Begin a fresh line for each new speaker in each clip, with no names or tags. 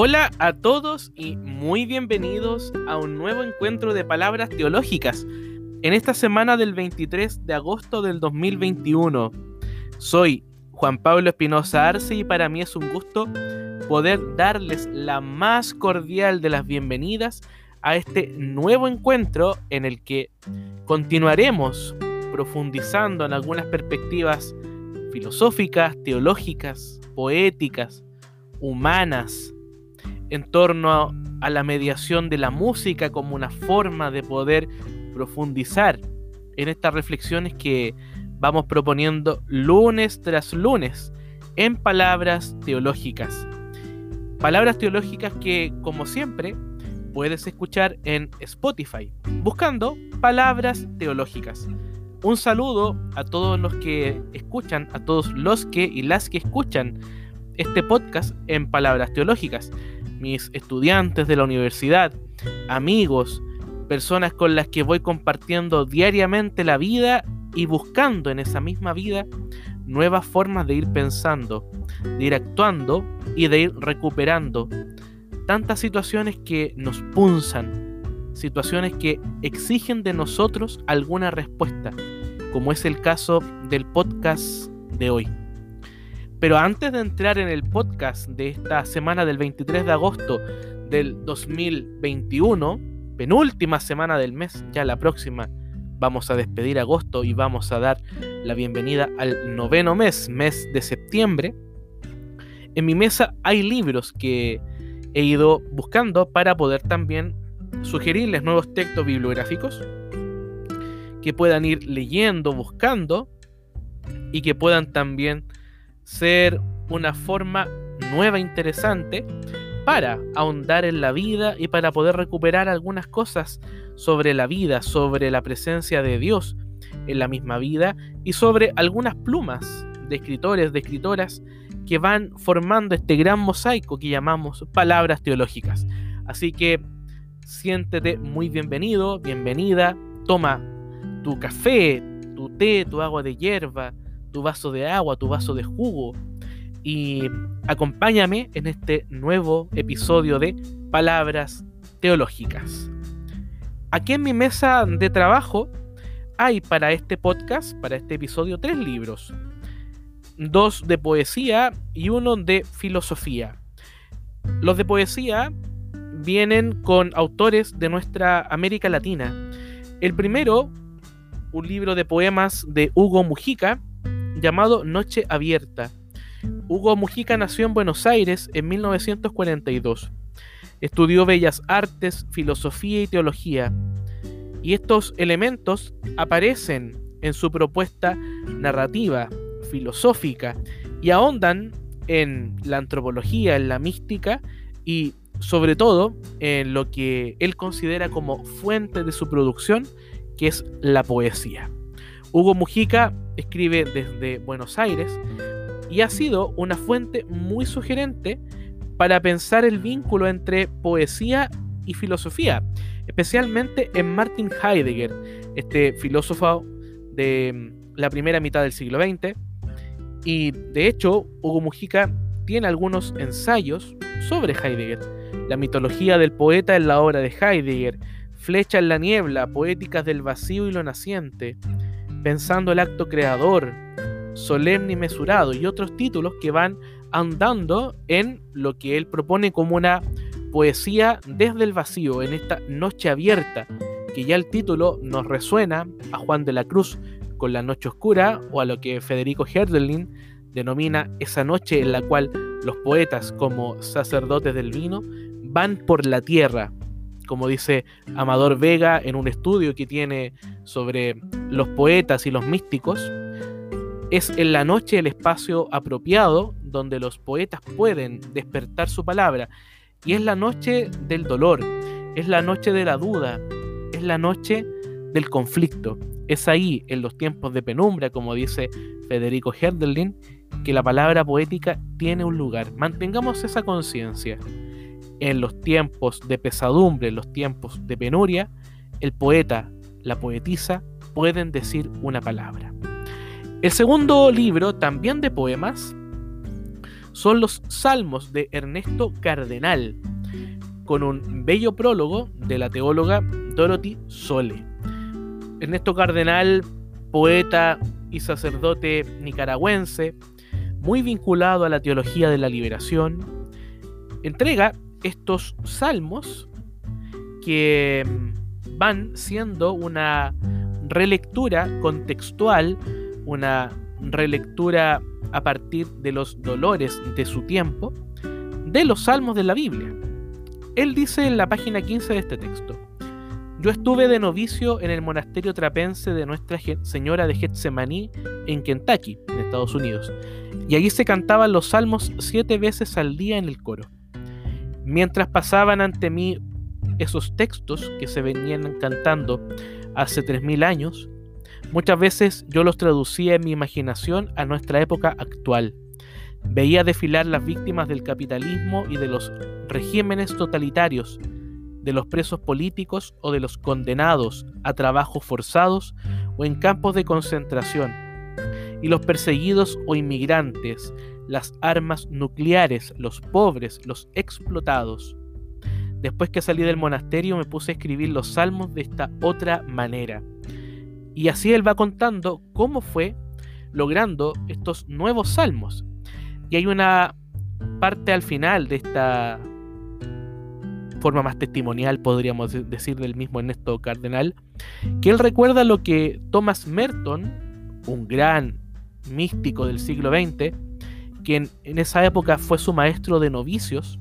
Hola a todos y muy bienvenidos a un nuevo encuentro de palabras teológicas en esta semana del 23 de agosto del 2021. Soy Juan Pablo Espinosa Arce y para mí es un gusto poder darles la más cordial de las bienvenidas a este nuevo encuentro en el que continuaremos profundizando en algunas perspectivas filosóficas, teológicas, poéticas, humanas, en torno a, la mediación de la música como una forma de poder profundizar en estas reflexiones que vamos proponiendo lunes tras lunes en palabras teológicas. Palabras teológicas que, como siempre, puedes escuchar en Spotify, buscando palabras teológicas. Un saludo a todos los que escuchan, a todos los que y las que escuchan este podcast en palabras teológicas mis estudiantes de la universidad, amigos, personas con las que voy compartiendo diariamente la vida y buscando en esa misma vida nuevas formas de ir pensando, de ir actuando y de ir recuperando tantas situaciones que nos punzan, situaciones que exigen de nosotros alguna respuesta, como es el caso del podcast de hoy. Pero antes de entrar en el podcast de esta semana del 23 de agosto del 2021, penúltima semana del mes, ya la próxima vamos a despedir agosto y vamos a dar la bienvenida al noveno mes, mes de septiembre. En mi mesa hay libros que he ido buscando para poder también sugerirles nuevos textos bibliográficos que puedan ir leyendo, buscando y que puedan también ser una forma nueva, interesante, para ahondar en la vida y para poder recuperar algunas cosas sobre la vida, sobre la presencia de Dios en la misma vida y sobre algunas plumas de escritores, de escritoras que van formando este gran mosaico que llamamos palabras teológicas. Así que siéntete muy bienvenido, bienvenida, toma tu café, tu té, tu agua de hierba, tu vaso de agua, tu vaso de jugo y acompáñame en este nuevo episodio de Palabras Teológicas. Aquí en mi mesa de trabajo hay para este podcast, para este episodio, tres libros. Dos de poesía y uno de filosofía. Los de poesía vienen con autores de nuestra América Latina. El primero, un libro de poemas de Hugo Mujica, llamado Noche Abierta. Hugo Mujica nació en Buenos Aires en 1942. Estudió bellas artes, filosofía y teología. Y estos elementos aparecen en su propuesta narrativa, filosófica, y ahondan en la antropología, en la mística y sobre todo en lo que él considera como fuente de su producción, que es la poesía. Hugo Mujica escribe desde Buenos Aires y ha sido una fuente muy sugerente para pensar el vínculo entre poesía y filosofía, especialmente en Martin Heidegger, este filósofo de mm, la primera mitad del siglo XX. Y de hecho, Hugo Mujica tiene algunos ensayos sobre Heidegger. La mitología del poeta en la obra de Heidegger, Flecha en la niebla, Poéticas del vacío y lo naciente, pensando el acto creador, solemne y mesurado, y otros títulos que van andando en lo que él propone como una poesía desde el vacío, en esta noche abierta, que ya el título nos resuena a Juan de la Cruz con la noche oscura, o a lo que Federico Herdelin denomina esa noche en la cual los poetas como sacerdotes del vino van por la tierra como dice Amador Vega en un estudio que tiene sobre los poetas y los místicos, es en la noche el espacio apropiado donde los poetas pueden despertar su palabra. Y es la noche del dolor, es la noche de la duda, es la noche del conflicto. Es ahí, en los tiempos de penumbra, como dice Federico Herdelin, que la palabra poética tiene un lugar. Mantengamos esa conciencia en los tiempos de pesadumbre, en los tiempos de penuria, el poeta, la poetisa pueden decir una palabra. El segundo libro, también de poemas, son los Salmos de Ernesto Cardenal, con un bello prólogo de la teóloga Dorothy Sole. Ernesto Cardenal, poeta y sacerdote nicaragüense, muy vinculado a la teología de la liberación, entrega estos salmos que van siendo una relectura contextual, una relectura a partir de los dolores de su tiempo, de los salmos de la Biblia. Él dice en la página 15 de este texto, yo estuve de novicio en el monasterio trapense de Nuestra Señora de Getsemaní en Kentucky, en Estados Unidos, y allí se cantaban los salmos siete veces al día en el coro. Mientras pasaban ante mí esos textos que se venían cantando hace 3.000 años, muchas veces yo los traducía en mi imaginación a nuestra época actual. Veía desfilar las víctimas del capitalismo y de los regímenes totalitarios, de los presos políticos o de los condenados a trabajos forzados o en campos de concentración, y los perseguidos o inmigrantes, las armas nucleares, los pobres, los explotados. Después que salí del monasterio me puse a escribir los salmos de esta otra manera. Y así él va contando cómo fue logrando estos nuevos salmos. Y hay una parte al final de esta forma más testimonial, podríamos decir, del mismo Ernesto Cardenal, que él recuerda lo que Thomas Merton, un gran místico del siglo XX, quien en esa época fue su maestro de novicios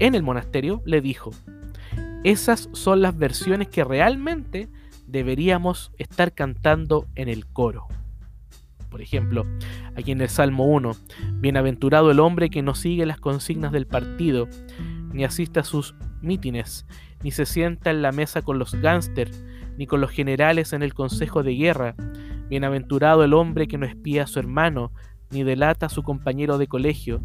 en el monasterio, le dijo, esas son las versiones que realmente deberíamos estar cantando en el coro. Por ejemplo, aquí en el Salmo 1, Bienaventurado el hombre que no sigue las consignas del partido, ni asiste a sus mítines, ni se sienta en la mesa con los gángsters, ni con los generales en el consejo de guerra. Bienaventurado el hombre que no espía a su hermano, ni delata a su compañero de colegio.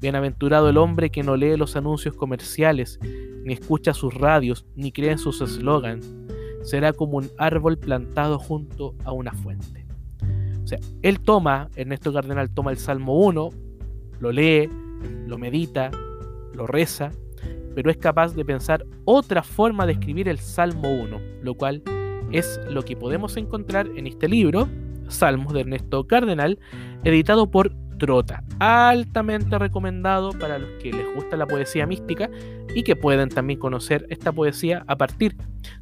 Bienaventurado el hombre que no lee los anuncios comerciales, ni escucha sus radios, ni cree en sus eslogans. Será como un árbol plantado junto a una fuente. O sea, él toma, Ernesto Cardenal toma el Salmo 1, lo lee, lo medita, lo reza, pero es capaz de pensar otra forma de escribir el Salmo 1, lo cual es lo que podemos encontrar en este libro, Salmos de Ernesto Cardenal, editado por Trota, altamente recomendado para los que les gusta la poesía mística y que pueden también conocer esta poesía a partir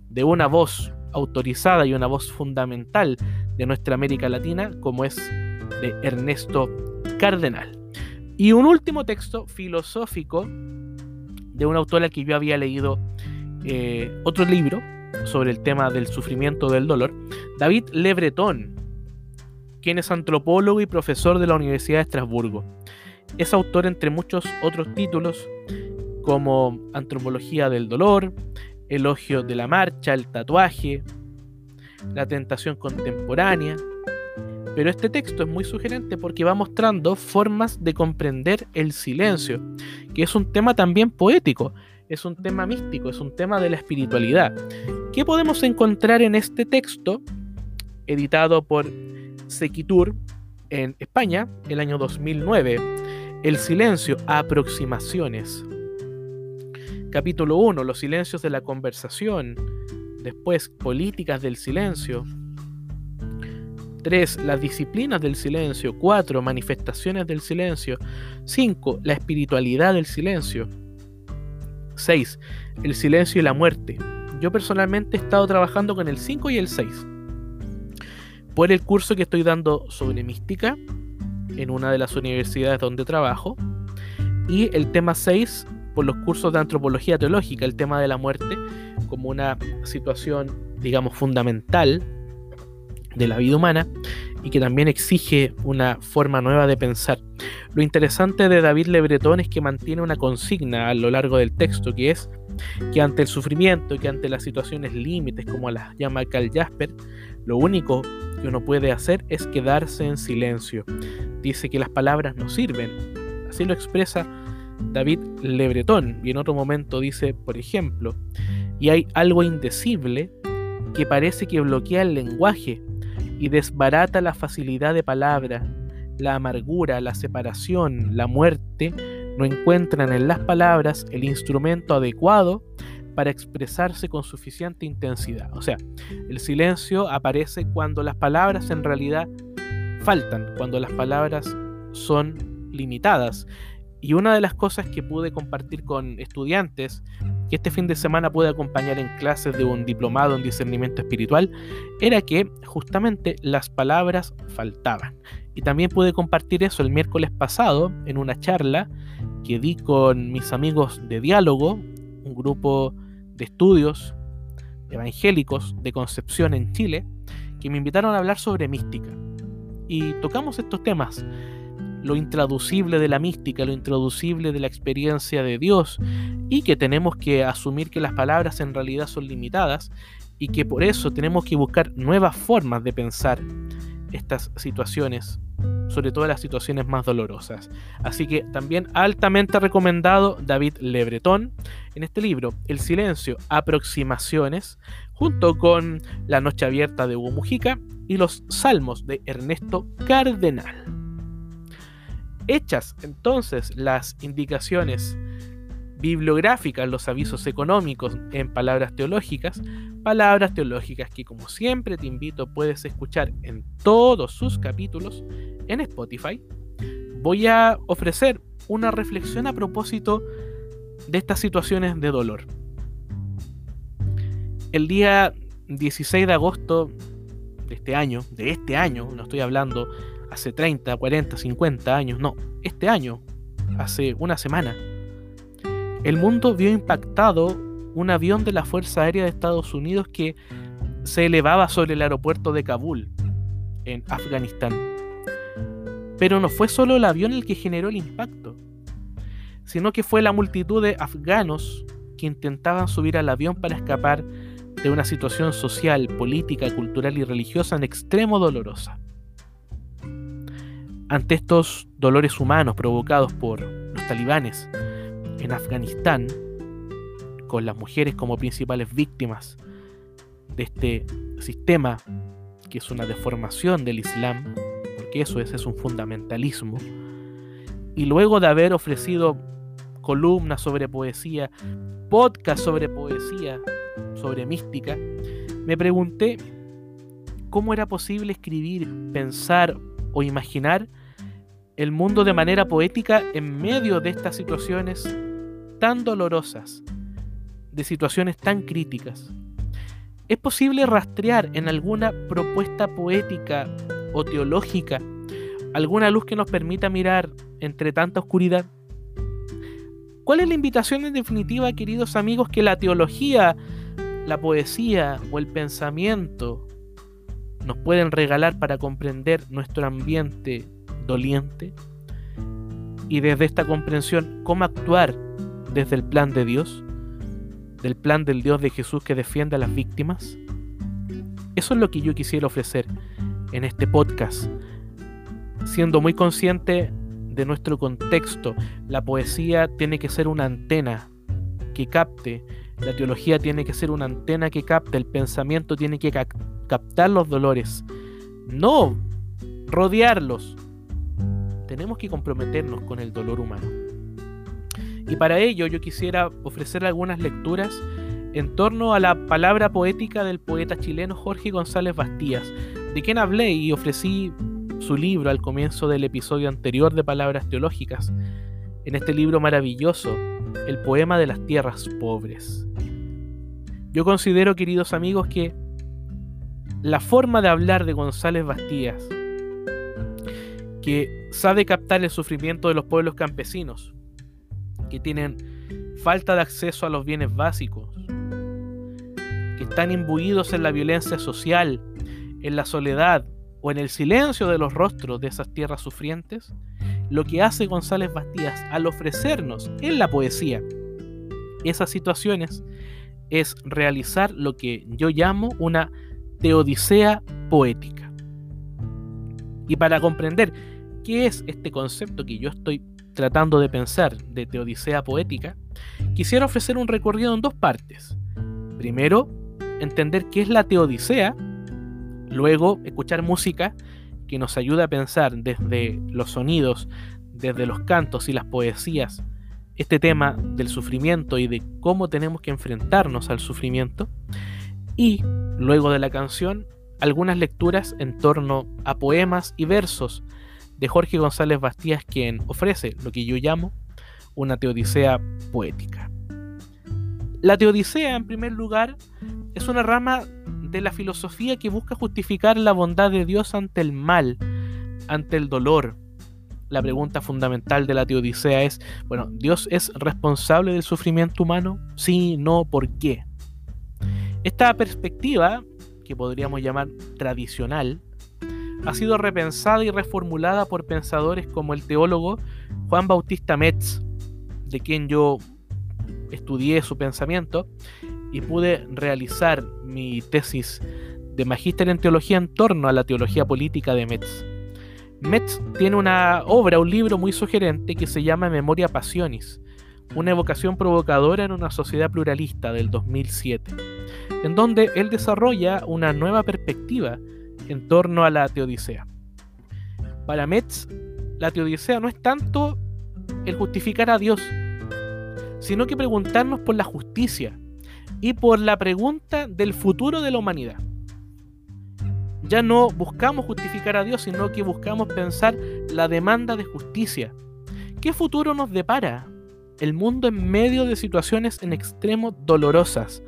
de una voz autorizada y una voz fundamental de nuestra América Latina, como es de Ernesto Cardenal. Y un último texto filosófico de una autora que yo había leído eh, otro libro sobre el tema del sufrimiento del dolor, David Le Breton, quien es antropólogo y profesor de la Universidad de Estrasburgo. Es autor entre muchos otros títulos como Antropología del Dolor, Elogio de la Marcha, el tatuaje, La tentación contemporánea, pero este texto es muy sugerente porque va mostrando formas de comprender el silencio, que es un tema también poético, es un tema místico, es un tema de la espiritualidad. ¿Qué podemos encontrar en este texto, editado por Sequitur en España, el año 2009? El silencio, aproximaciones. Capítulo 1, los silencios de la conversación. Después, políticas del silencio. 3. Las disciplinas del silencio. 4. Manifestaciones del silencio. 5. La espiritualidad del silencio. 6. El silencio y la muerte. Yo personalmente he estado trabajando con el 5 y el 6. Por el curso que estoy dando sobre mística en una de las universidades donde trabajo. Y el tema 6 por los cursos de antropología teológica, el tema de la muerte como una situación, digamos, fundamental de la vida humana y que también exige una forma nueva de pensar. Lo interesante de David Le Breton es que mantiene una consigna a lo largo del texto, que es que ante el sufrimiento, que ante las situaciones límites, como las llama Carl Jasper, lo único que uno puede hacer es quedarse en silencio. Dice que las palabras no sirven. Así lo expresa David Le Breton. Y en otro momento dice, por ejemplo, y hay algo indecible que parece que bloquea el lenguaje y desbarata la facilidad de palabra, la amargura, la separación, la muerte, no encuentran en las palabras el instrumento adecuado para expresarse con suficiente intensidad. O sea, el silencio aparece cuando las palabras en realidad faltan, cuando las palabras son limitadas. Y una de las cosas que pude compartir con estudiantes que este fin de semana pude acompañar en clases de un diplomado en discernimiento espiritual era que justamente las palabras faltaban. Y también pude compartir eso el miércoles pasado en una charla que di con mis amigos de diálogo, un grupo de estudios evangélicos de Concepción en Chile, que me invitaron a hablar sobre mística. Y tocamos estos temas, lo intraducible de la mística, lo intraducible de la experiencia de Dios, y que tenemos que asumir que las palabras en realidad son limitadas y que por eso tenemos que buscar nuevas formas de pensar estas situaciones sobre todo las situaciones más dolorosas. Así que también altamente recomendado David Lebreton en este libro, El silencio, aproximaciones, junto con La noche abierta de Hugo Mujica y los salmos de Ernesto Cardenal. Hechas entonces las indicaciones bibliográficas, los avisos económicos en palabras teológicas, palabras teológicas que como siempre te invito puedes escuchar en todos sus capítulos en Spotify, voy a ofrecer una reflexión a propósito de estas situaciones de dolor. El día 16 de agosto de este año, de este año, no estoy hablando hace 30, 40, 50 años, no, este año, hace una semana, el mundo vio impactado un avión de la Fuerza Aérea de Estados Unidos que se elevaba sobre el aeropuerto de Kabul, en Afganistán. Pero no fue solo el avión el que generó el impacto, sino que fue la multitud de afganos que intentaban subir al avión para escapar de una situación social, política, cultural y religiosa en extremo dolorosa. Ante estos dolores humanos provocados por los talibanes en Afganistán, con las mujeres como principales víctimas de este sistema que es una deformación del Islam, eso es, es un fundamentalismo. Y luego de haber ofrecido columnas sobre poesía, podcast sobre poesía, sobre mística, me pregunté cómo era posible escribir, pensar o imaginar el mundo de manera poética en medio de estas situaciones tan dolorosas, de situaciones tan críticas. ¿Es posible rastrear en alguna propuesta poética o teológica, alguna luz que nos permita mirar entre tanta oscuridad? ¿Cuál es la invitación en definitiva, queridos amigos, que la teología, la poesía o el pensamiento nos pueden regalar para comprender nuestro ambiente doliente? Y desde esta comprensión, ¿cómo actuar desde el plan de Dios? ¿Del plan del Dios de Jesús que defiende a las víctimas? Eso es lo que yo quisiera ofrecer en este podcast, siendo muy consciente de nuestro contexto. La poesía tiene que ser una antena que capte, la teología tiene que ser una antena que capte, el pensamiento tiene que captar los dolores, no rodearlos. Tenemos que comprometernos con el dolor humano. Y para ello yo quisiera ofrecer algunas lecturas en torno a la palabra poética del poeta chileno Jorge González Bastías, de quien hablé y ofrecí su libro al comienzo del episodio anterior de Palabras Teológicas, en este libro maravilloso, El poema de las tierras pobres. Yo considero, queridos amigos, que la forma de hablar de González Bastías, que sabe captar el sufrimiento de los pueblos campesinos, que tienen falta de acceso a los bienes básicos, que están imbuidos en la violencia social, en la soledad o en el silencio de los rostros de esas tierras sufrientes, lo que hace González Bastías al ofrecernos en la poesía esas situaciones es realizar lo que yo llamo una teodicea poética. Y para comprender qué es este concepto que yo estoy tratando de pensar de teodicea poética, quisiera ofrecer un recorrido en dos partes. Primero, entender qué es la teodicea Luego, escuchar música que nos ayuda a pensar desde los sonidos, desde los cantos y las poesías, este tema del sufrimiento y de cómo tenemos que enfrentarnos al sufrimiento. Y luego de la canción, algunas lecturas en torno a poemas y versos de Jorge González Bastías, quien ofrece lo que yo llamo una teodicea poética. La teodicea, en primer lugar, es una rama de la filosofía que busca justificar la bondad de Dios ante el mal, ante el dolor. La pregunta fundamental de la teodicea es, bueno, ¿Dios es responsable del sufrimiento humano? Sí, no, ¿por qué? Esta perspectiva, que podríamos llamar tradicional, ha sido repensada y reformulada por pensadores como el teólogo Juan Bautista Metz, de quien yo estudié su pensamiento y pude realizar mi tesis de magíster en teología en torno a la teología política de Metz. Metz tiene una obra, un libro muy sugerente que se llama Memoria Passionis, una evocación provocadora en una sociedad pluralista del 2007, en donde él desarrolla una nueva perspectiva en torno a la teodicea. Para Metz, la teodicea no es tanto el justificar a Dios, sino que preguntarnos por la justicia y por la pregunta del futuro de la humanidad. Ya no buscamos justificar a Dios, sino que buscamos pensar la demanda de justicia. ¿Qué futuro nos depara el mundo en medio de situaciones en extremo dolorosas?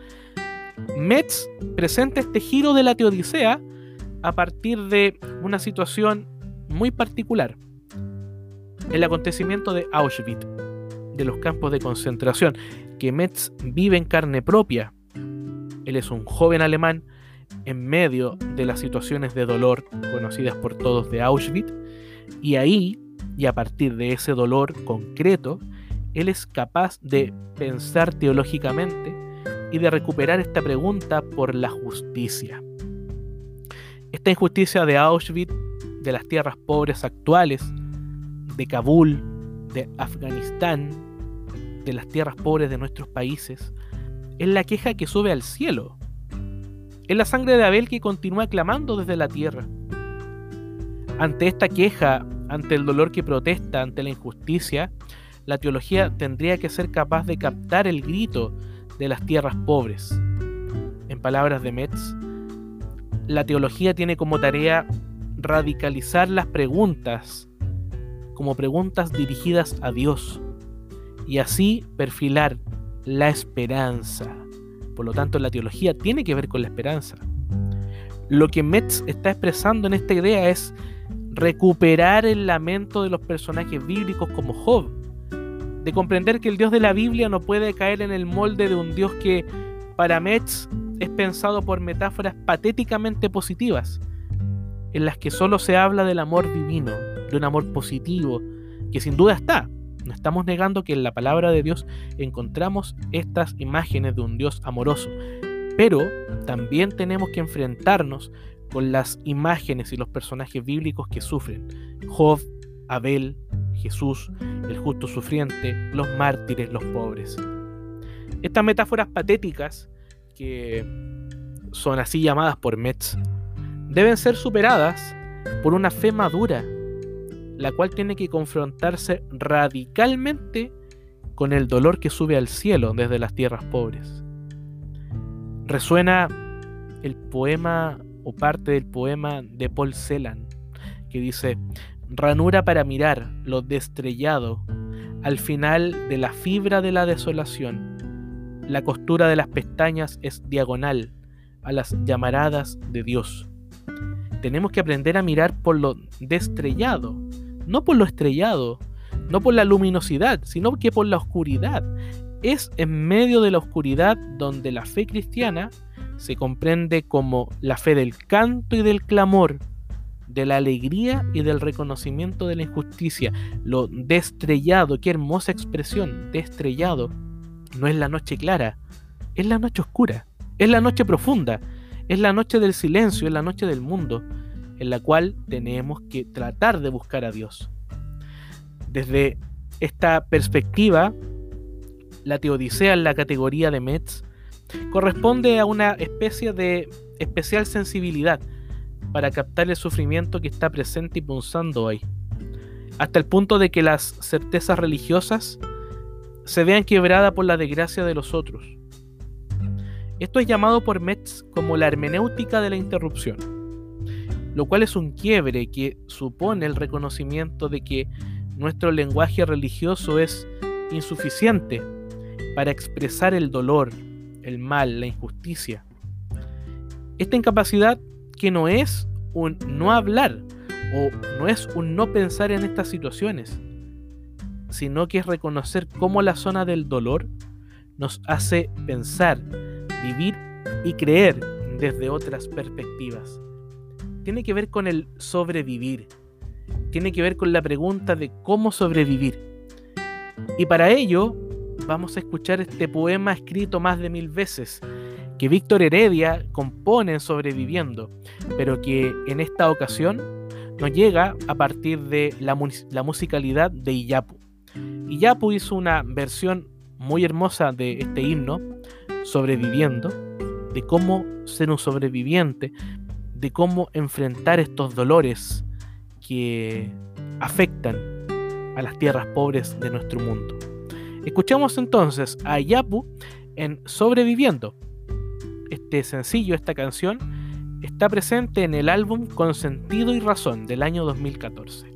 Metz presenta este giro de la teodicea a partir de una situación muy particular. El acontecimiento de Auschwitz de los campos de concentración, que Metz vive en carne propia. Él es un joven alemán en medio de las situaciones de dolor conocidas por todos de Auschwitz, y ahí, y a partir de ese dolor concreto, él es capaz de pensar teológicamente y de recuperar esta pregunta por la justicia. Esta injusticia de Auschwitz, de las tierras pobres actuales, de Kabul, de Afganistán, de las tierras pobres de nuestros países, es la queja que sube al cielo. Es la sangre de Abel que continúa clamando desde la tierra. Ante esta queja, ante el dolor que protesta, ante la injusticia, la teología tendría que ser capaz de captar el grito de las tierras pobres. En palabras de Metz, la teología tiene como tarea radicalizar las preguntas como preguntas dirigidas a Dios, y así perfilar la esperanza. Por lo tanto, la teología tiene que ver con la esperanza. Lo que Metz está expresando en esta idea es recuperar el lamento de los personajes bíblicos como Job, de comprender que el Dios de la Biblia no puede caer en el molde de un Dios que para Metz es pensado por metáforas patéticamente positivas, en las que solo se habla del amor divino, de un amor positivo, que sin duda está, no estamos negando que en la palabra de Dios encontramos estas imágenes de un Dios amoroso, pero también tenemos que enfrentarnos con las imágenes y los personajes bíblicos que sufren. Job, Abel, Jesús, el justo sufriente, los mártires, los pobres. Estas metáforas patéticas, que son así llamadas por Metz, deben ser superadas por una fe madura la cual tiene que confrontarse radicalmente con el dolor que sube al cielo desde las tierras pobres. Resuena el poema o parte del poema de Paul Celan, que dice, ranura para mirar lo destrellado al final de la fibra de la desolación. La costura de las pestañas es diagonal a las llamaradas de Dios. Tenemos que aprender a mirar por lo destrellado no por lo estrellado, no por la luminosidad, sino que por la oscuridad. Es en medio de la oscuridad donde la fe cristiana se comprende como la fe del canto y del clamor, de la alegría y del reconocimiento de la injusticia. Lo destrellado, qué hermosa expresión, destrellado, no es la noche clara, es la noche oscura, es la noche profunda, es la noche del silencio, es la noche del mundo en la cual tenemos que tratar de buscar a Dios. Desde esta perspectiva, la teodicea en la categoría de Metz corresponde a una especie de especial sensibilidad para captar el sufrimiento que está presente y punzando hoy, hasta el punto de que las certezas religiosas se vean quebradas por la desgracia de los otros. Esto es llamado por Metz como la hermenéutica de la interrupción, lo cual es un quiebre que supone el reconocimiento de que nuestro lenguaje religioso es insuficiente para expresar el dolor, el mal, la injusticia. Esta incapacidad que no es un no hablar o no es un no pensar en estas situaciones, sino que es reconocer cómo la zona del dolor nos hace pensar, vivir y creer desde otras perspectivas. Tiene que ver con el sobrevivir, tiene que ver con la pregunta de cómo sobrevivir. Y para ello vamos a escuchar este poema escrito más de mil veces que Víctor Heredia compone en Sobreviviendo, pero que en esta ocasión nos llega a partir de la, la musicalidad de Iyapu. Iyapu hizo una versión muy hermosa de este himno, Sobreviviendo, de cómo ser un sobreviviente, de cómo enfrentar estos dolores que afectan a las tierras pobres de nuestro mundo. Escuchamos entonces a Yapu en Sobreviviendo. Este sencillo, esta canción, está presente en el álbum Con Sentido y Razón del año 2014.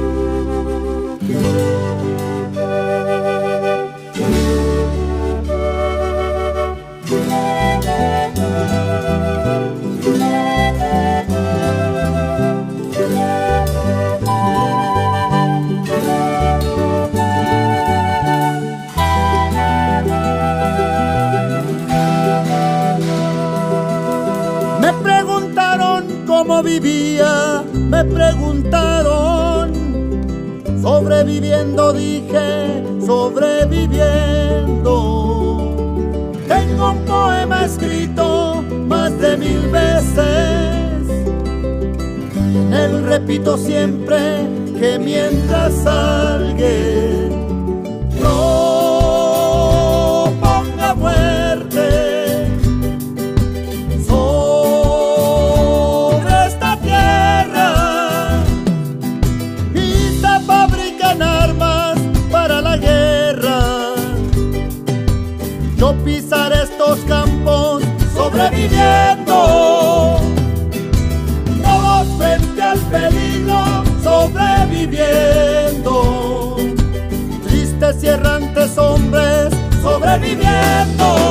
Vivía, me preguntaron. Sobreviviendo dije, sobreviviendo. Tengo un poema escrito más de mil veces. Él repito siempre que mientras alguien sobreviviendo. Todos frente al peligro, sobreviviendo. Tristes y errantes hombres, sobreviviendo.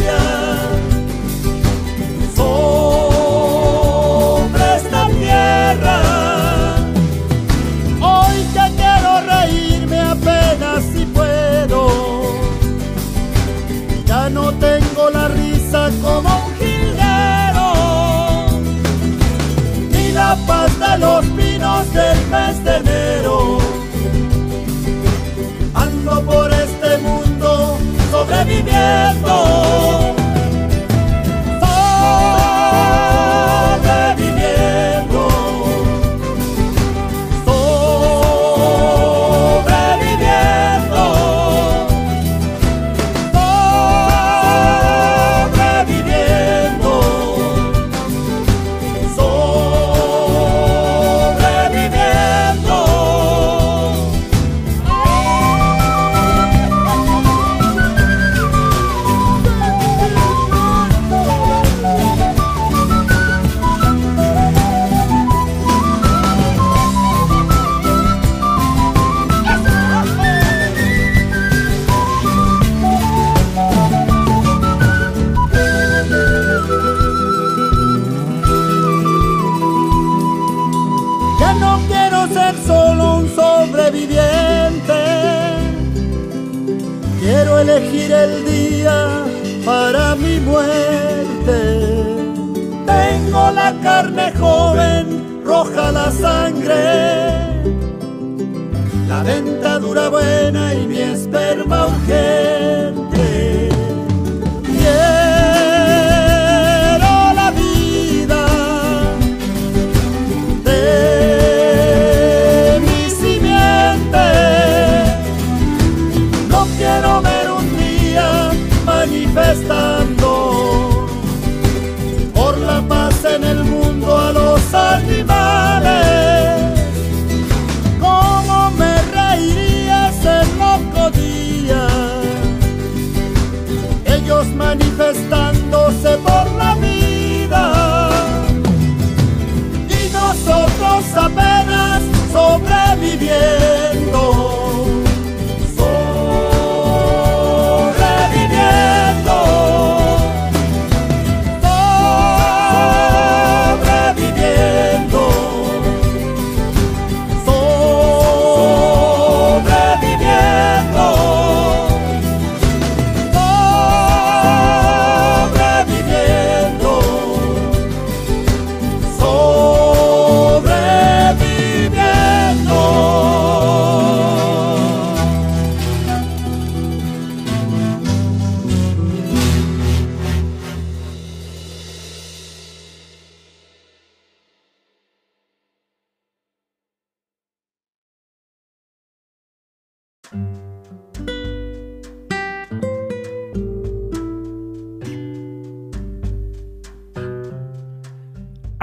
Paz de los pinos del mes de enero. Ando por este mundo sobreviviendo.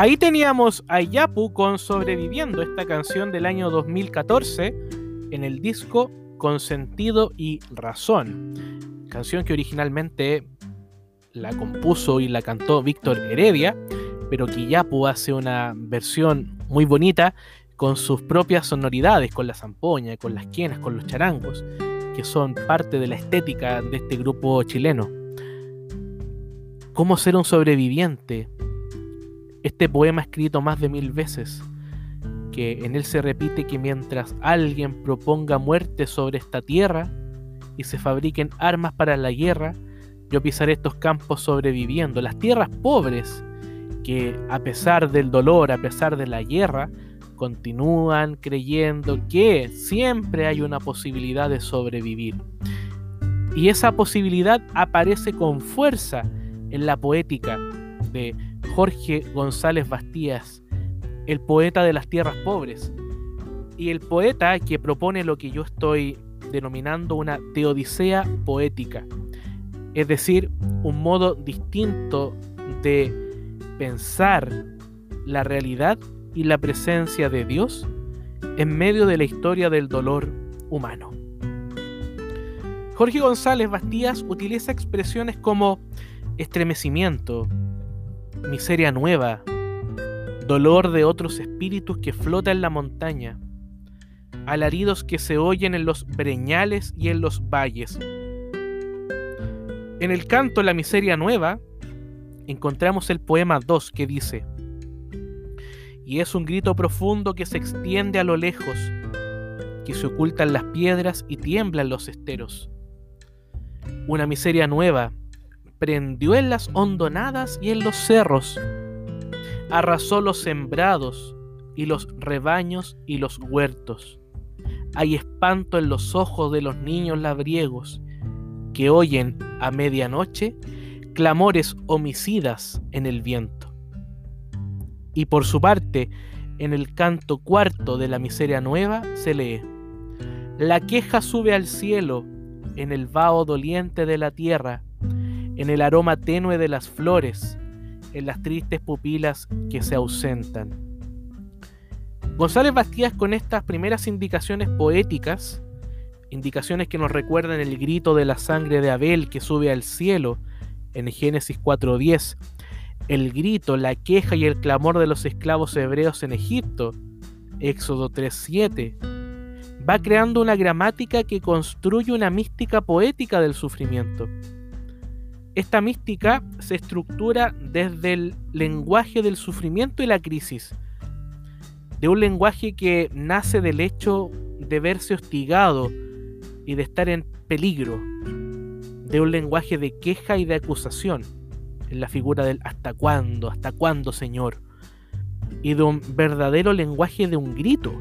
Ahí teníamos a Yapu con Sobreviviendo, esta canción del año 2014 en el disco Con Sentido y Razón. Canción que originalmente la compuso y la cantó Víctor Heredia, pero que Yapu hace una versión muy bonita con sus propias sonoridades, con la zampoña, con las quenas, con los charangos, que son parte de la estética de este grupo chileno. ¿Cómo ser un sobreviviente? Este poema escrito más de mil veces, que en él se repite que mientras alguien proponga muerte sobre esta tierra y se fabriquen armas para la guerra, yo pisaré estos campos sobreviviendo, las tierras pobres, que a pesar del dolor, a pesar de la guerra, continúan creyendo que siempre hay una posibilidad de sobrevivir. Y esa posibilidad aparece con fuerza en la poética de Jorge González Bastías, el poeta de las tierras pobres, y el poeta que propone lo que yo estoy denominando una teodicea poética, es decir, un modo distinto de pensar la realidad y la presencia de Dios en medio de la historia del dolor humano. Jorge González Bastías utiliza expresiones como estremecimiento, miseria nueva, dolor de otros espíritus que flota en la montaña, alaridos que se oyen en los breñales y en los valles. En el canto La miseria nueva encontramos el poema 2 que dice, y es un grito profundo que se extiende a lo lejos, que se ocultan las piedras y tiemblan los esteros. Una miseria nueva prendió en las hondonadas y en los cerros, arrasó los sembrados y los rebaños y los huertos. Hay espanto en los ojos de los niños labriegos que oyen a medianoche clamores homicidas en el viento. Y por su parte, en el canto cuarto de la miseria nueva se lee, La queja sube al cielo en el vaho doliente de la tierra, en el aroma tenue de las flores, en las tristes pupilas que se ausentan. González Bastías con estas primeras indicaciones poéticas, indicaciones que nos recuerdan el grito de la sangre de Abel que sube al cielo en Génesis 4.10, el grito, la queja y el clamor de los esclavos hebreos en Egipto, Éxodo 3.7, va creando una gramática que construye una mística poética del sufrimiento. Esta mística se estructura desde el lenguaje del sufrimiento y la crisis, de un lenguaje que nace del hecho de verse hostigado y de estar en peligro, de un lenguaje de queja y de acusación, en la figura del hasta cuándo, hasta cuándo, Señor, y de un verdadero lenguaje de un grito,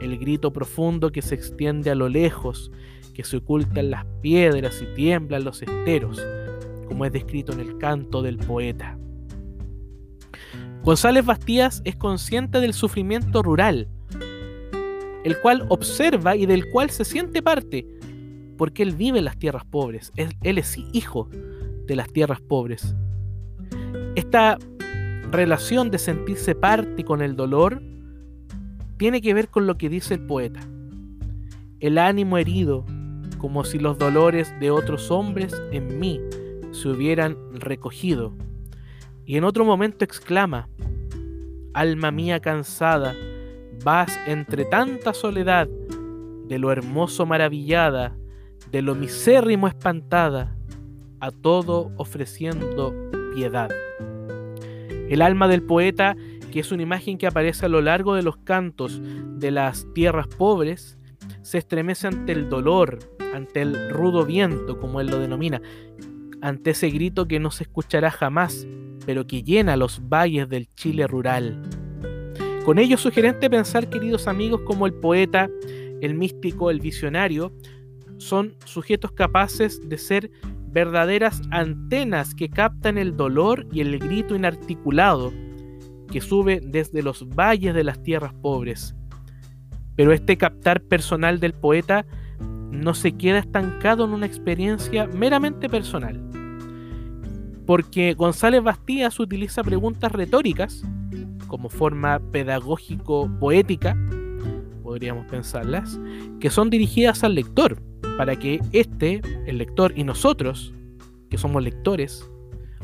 el grito profundo que se extiende a lo lejos, que se oculta en las piedras y tiembla en los esteros, como es descrito en el canto del poeta. González Bastías es consciente del sufrimiento rural, el cual observa y del cual se siente parte, porque él vive en las tierras pobres, él, es hijo de las tierras pobres. Esta relación de sentirse parte con el dolor tiene que ver con lo que dice el poeta. El ánimo herido, como si los dolores de otros hombres en mí se hubieran recogido. Y en otro momento exclama, Alma mía cansada, vas entre tanta soledad, de lo hermoso maravillada, de lo misérrimo espantada, a todo ofreciendo piedad. El alma del poeta, que es una imagen que aparece a lo largo de los cantos de las tierras pobres, se estremece ante el dolor, ante el rudo viento, como él lo denomina, ante ese grito que no se escuchará jamás, pero que llena los valles del Chile rural. Con ello sugerente pensar, queridos amigos, como el poeta, el místico, el visionario, son sujetos capaces de ser verdaderas antenas que captan el dolor y el grito inarticulado que sube desde los valles de las tierras pobres. Pero este captar personal del poeta no se queda estancado en una experiencia meramente personal. Porque González Bastías utiliza preguntas retóricas como forma pedagógico-poética, podríamos pensarlas, que son dirigidas al lector para que este, el lector y nosotros, que somos lectores,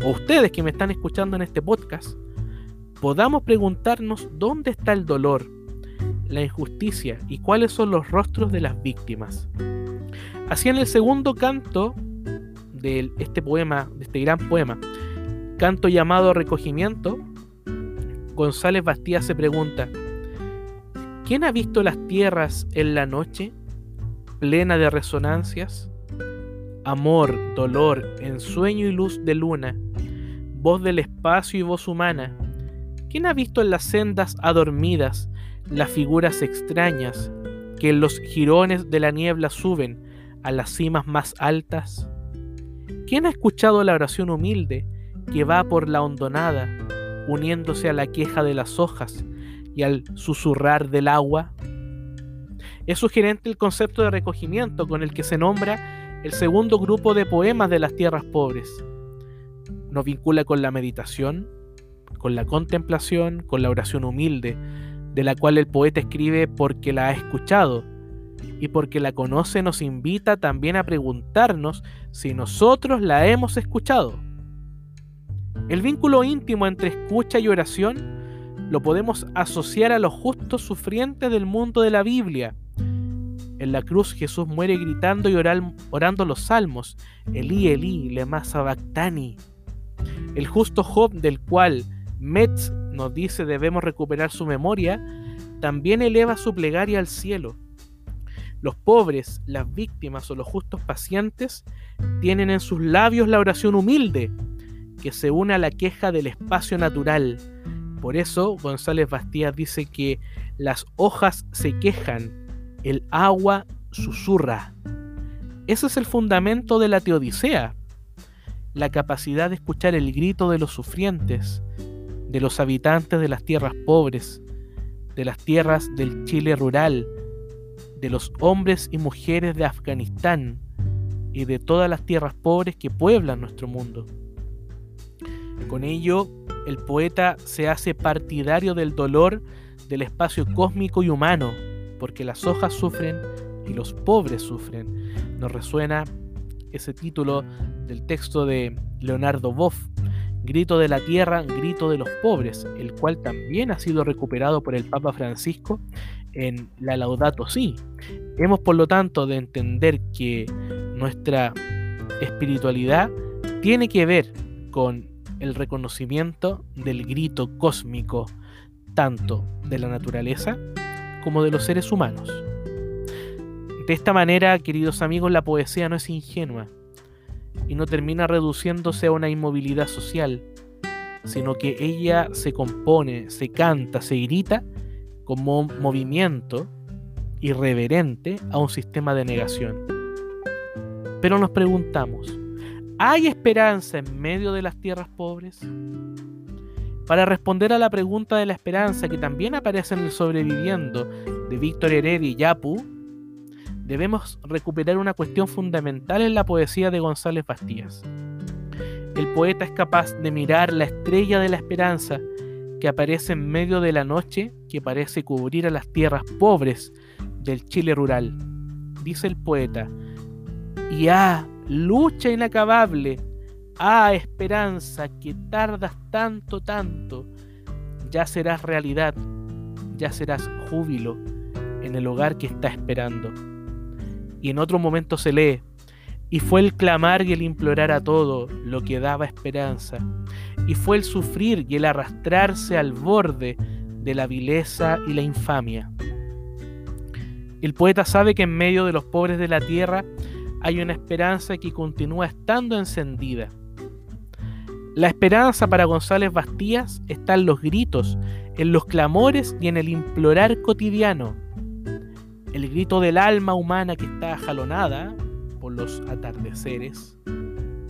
o ustedes que me están escuchando en este podcast, podamos preguntarnos dónde está el dolor, la injusticia y cuáles son los rostros de las víctimas. Así en el segundo canto de este poema, de este gran poema, canto llamado Recogimiento, González Bastía se pregunta, ¿quién ha visto las tierras en la noche? plena de resonancias, amor, dolor, ensueño y luz de luna, voz del espacio y voz humana. ¿Quién ha visto en las sendas adormidas las figuras extrañas que en los jirones de la niebla suben a las cimas más altas? ¿Quién ha escuchado la oración humilde que va por la hondonada, uniéndose a la queja de las hojas y al susurrar del agua? Es sugerente el concepto de recogimiento con el que se nombra el segundo grupo de poemas de las tierras pobres. Nos vincula con la meditación, con la contemplación, con la oración humilde, de la cual el poeta escribe porque la ha escuchado y porque la conoce nos invita también a preguntarnos si nosotros la hemos escuchado. El vínculo íntimo entre escucha y oración lo podemos asociar a los justos sufrientes del mundo de la Biblia, en la cruz Jesús muere gritando y orando los salmos, Elí, Elí, lema sabactani. El justo Job, del cual Metz nos dice debemos recuperar su memoria, también eleva su plegaria al cielo. Los pobres, las víctimas o los justos pacientes tienen en sus labios la oración humilde, que se une a la queja del espacio natural. Por eso González Bastías dice que las hojas se quejan el agua susurra. Ese es el fundamento de la teodicea, la capacidad de escuchar el grito de los sufrientes, de los habitantes de las tierras pobres, de las tierras del Chile rural, de los hombres y mujeres de Afganistán y de todas las tierras pobres que pueblan nuestro mundo. Con ello, el poeta se hace partidario del dolor del espacio cósmico y humano, porque las hojas sufren y los pobres sufren. Nos resuena ese título del texto de Leonardo Boff, Grito de la Tierra, Grito de los Pobres, el cual también ha sido recuperado por el Papa Francisco en la Laudato Si. Hemos por lo tanto de entender que nuestra espiritualidad tiene que ver con el reconocimiento del grito cósmico, tanto de la naturaleza como de los seres humanos. De esta manera, queridos amigos, la poesía no es ingenua. y no termina reduciéndose a una inmovilidad social, sino que ella se compone, se canta, se grita como un movimiento irreverente a un sistema de negación. Pero nos preguntamos, ¿hay esperanza en medio de las tierras pobres? Para responder a la pregunta de la esperanza que también aparece en el sobreviviendo de Víctor Heredia y Yapu, debemos recuperar una cuestión fundamental en la poesía de González Bastías. El poeta es capaz de mirar la estrella de la esperanza que aparece en medio de la noche que parece cubrir a las tierras pobres del Chile rural. Dice el poeta, y ah, lucha inacabable, ah, esperanza que tardas tanto, tanto, ya serás realidad, ya serás júbilo en el hogar que está esperando y en otro momento se lee, y fue el clamar y el implorar a todo lo que daba esperanza, y fue el sufrir y el arrastrarse al borde de la vileza y la infamia. El poeta sabe que en medio de los pobres de la tierra hay una esperanza que continúa estando encendida. La esperanza para González Bastías está en los gritos, en los clamores y en el implorar cotidiano el grito del alma humana que está jalonada los atardeceres,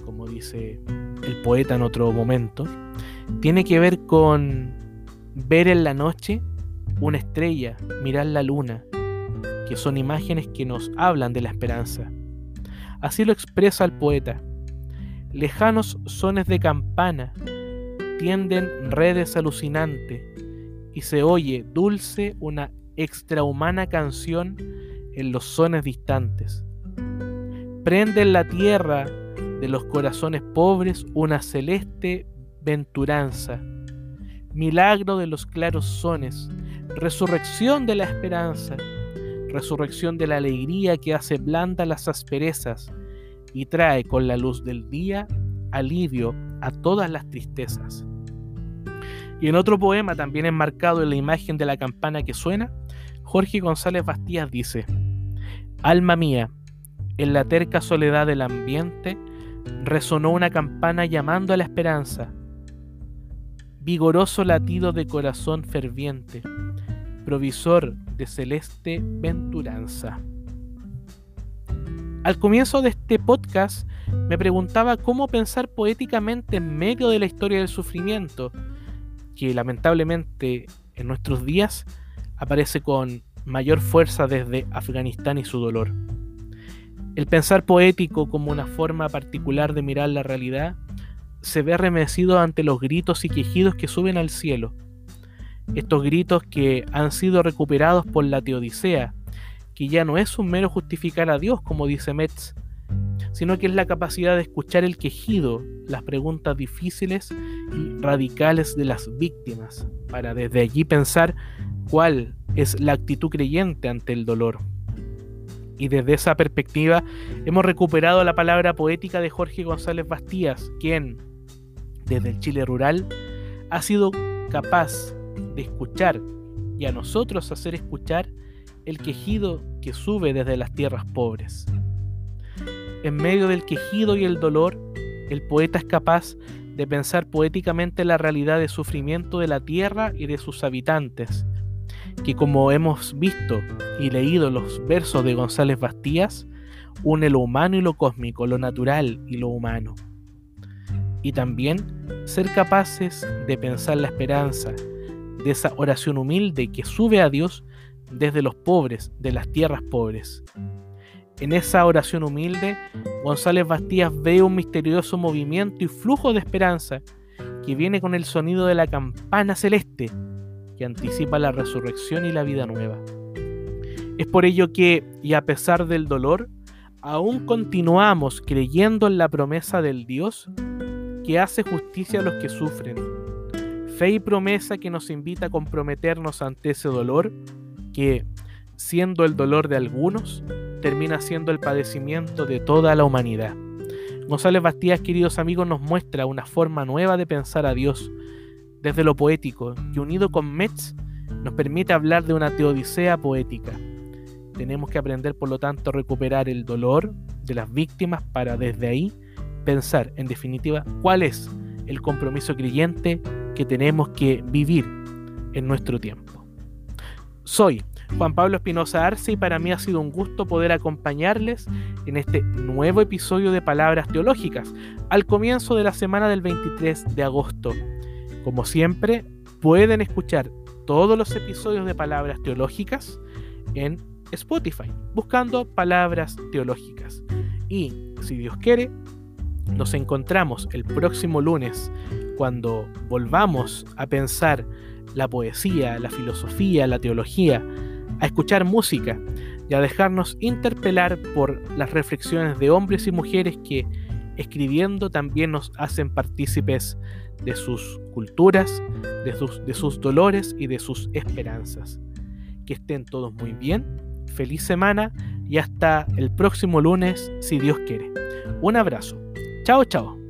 como dice el poeta en otro momento, tiene que ver con ver en la noche una estrella, mirar la luna, que son imágenes que nos hablan de la esperanza. Así lo expresa el poeta. Lejanos sones de campana tienden redes alucinantes y se oye dulce una extrahumana canción en los sones distantes. Prende en la tierra de los corazones pobres una celeste venturanza, milagro de los claros sones, resurrección de la esperanza, resurrección de la alegría que hace blanda las asperezas y trae con la luz del día alivio a todas las tristezas. Y en otro poema, también enmarcado en la imagen de la campana que suena, Jorge González Bastías dice, Alma mía, en la terca soledad del ambiente resonó una campana llamando a la esperanza, vigoroso latido de corazón ferviente, provisor de celeste venturanza. Al comienzo de este podcast me preguntaba cómo pensar poéticamente en medio de la historia del sufrimiento, que lamentablemente en nuestros días aparece con mayor fuerza desde Afganistán y su dolor. El pensar poético como una forma particular de mirar la realidad se ve remecido ante los gritos y quejidos que suben al cielo. Estos gritos que han sido recuperados por la Teodicea, que ya no es un mero justificar a Dios, como dice Metz, sino que es la capacidad de escuchar el quejido, las preguntas difíciles y radicales de las víctimas, para desde allí pensar cuál es la actitud creyente ante el dolor. Y desde esa perspectiva hemos recuperado la palabra poética de Jorge González Bastías, quien, desde el Chile rural, ha sido capaz de escuchar y a nosotros hacer escuchar el quejido que sube desde las tierras pobres. En medio del quejido y el dolor, el poeta es capaz de pensar poéticamente la realidad de sufrimiento de la tierra y de sus habitantes, que como hemos visto y leído los versos de González Bastías, une lo humano y lo cósmico, lo natural y lo humano. Y también ser capaces de pensar la esperanza de esa oración humilde que sube a Dios desde los pobres, de las tierras pobres. En esa oración humilde, González Bastías ve un misterioso movimiento y flujo de esperanza que viene con el sonido de la campana celeste que anticipa la resurrección y la vida nueva. Es por ello que, y a pesar del dolor, aún continuamos creyendo en la promesa del Dios que hace justicia a los que sufren. Fe y promesa que nos invita a comprometernos ante ese dolor que, siendo el dolor de algunos, termina siendo el padecimiento de toda la humanidad. González Bastías, queridos amigos, nos muestra una forma nueva de pensar a Dios, desde lo poético, que unido con Metz nos permite hablar de una teodicea poética. Tenemos que aprender, por lo tanto, a recuperar el dolor de las víctimas para desde ahí pensar, en definitiva, cuál es el compromiso creyente que tenemos que vivir en nuestro tiempo. Soy Juan Pablo Espinosa Arce y para mí ha sido un gusto poder acompañarles en este nuevo episodio de Palabras Teológicas, al comienzo de la semana del 23 de agosto. Como siempre, pueden escuchar todos los episodios de Palabras Teológicas en Spotify, buscando Palabras Teológicas. Y, si Dios quiere, nos encontramos el próximo lunes cuando volvamos a pensar la poesía, la filosofía, la teología, a escuchar música y a dejarnos interpelar por las reflexiones de hombres y mujeres que, escribiendo, también nos hacen partícipes de sus culturas, de sus, de sus dolores y de sus esperanzas. Que estén todos muy bien, feliz semana y hasta el próximo lunes, si Dios quiere. Un abrazo. Chao, chao.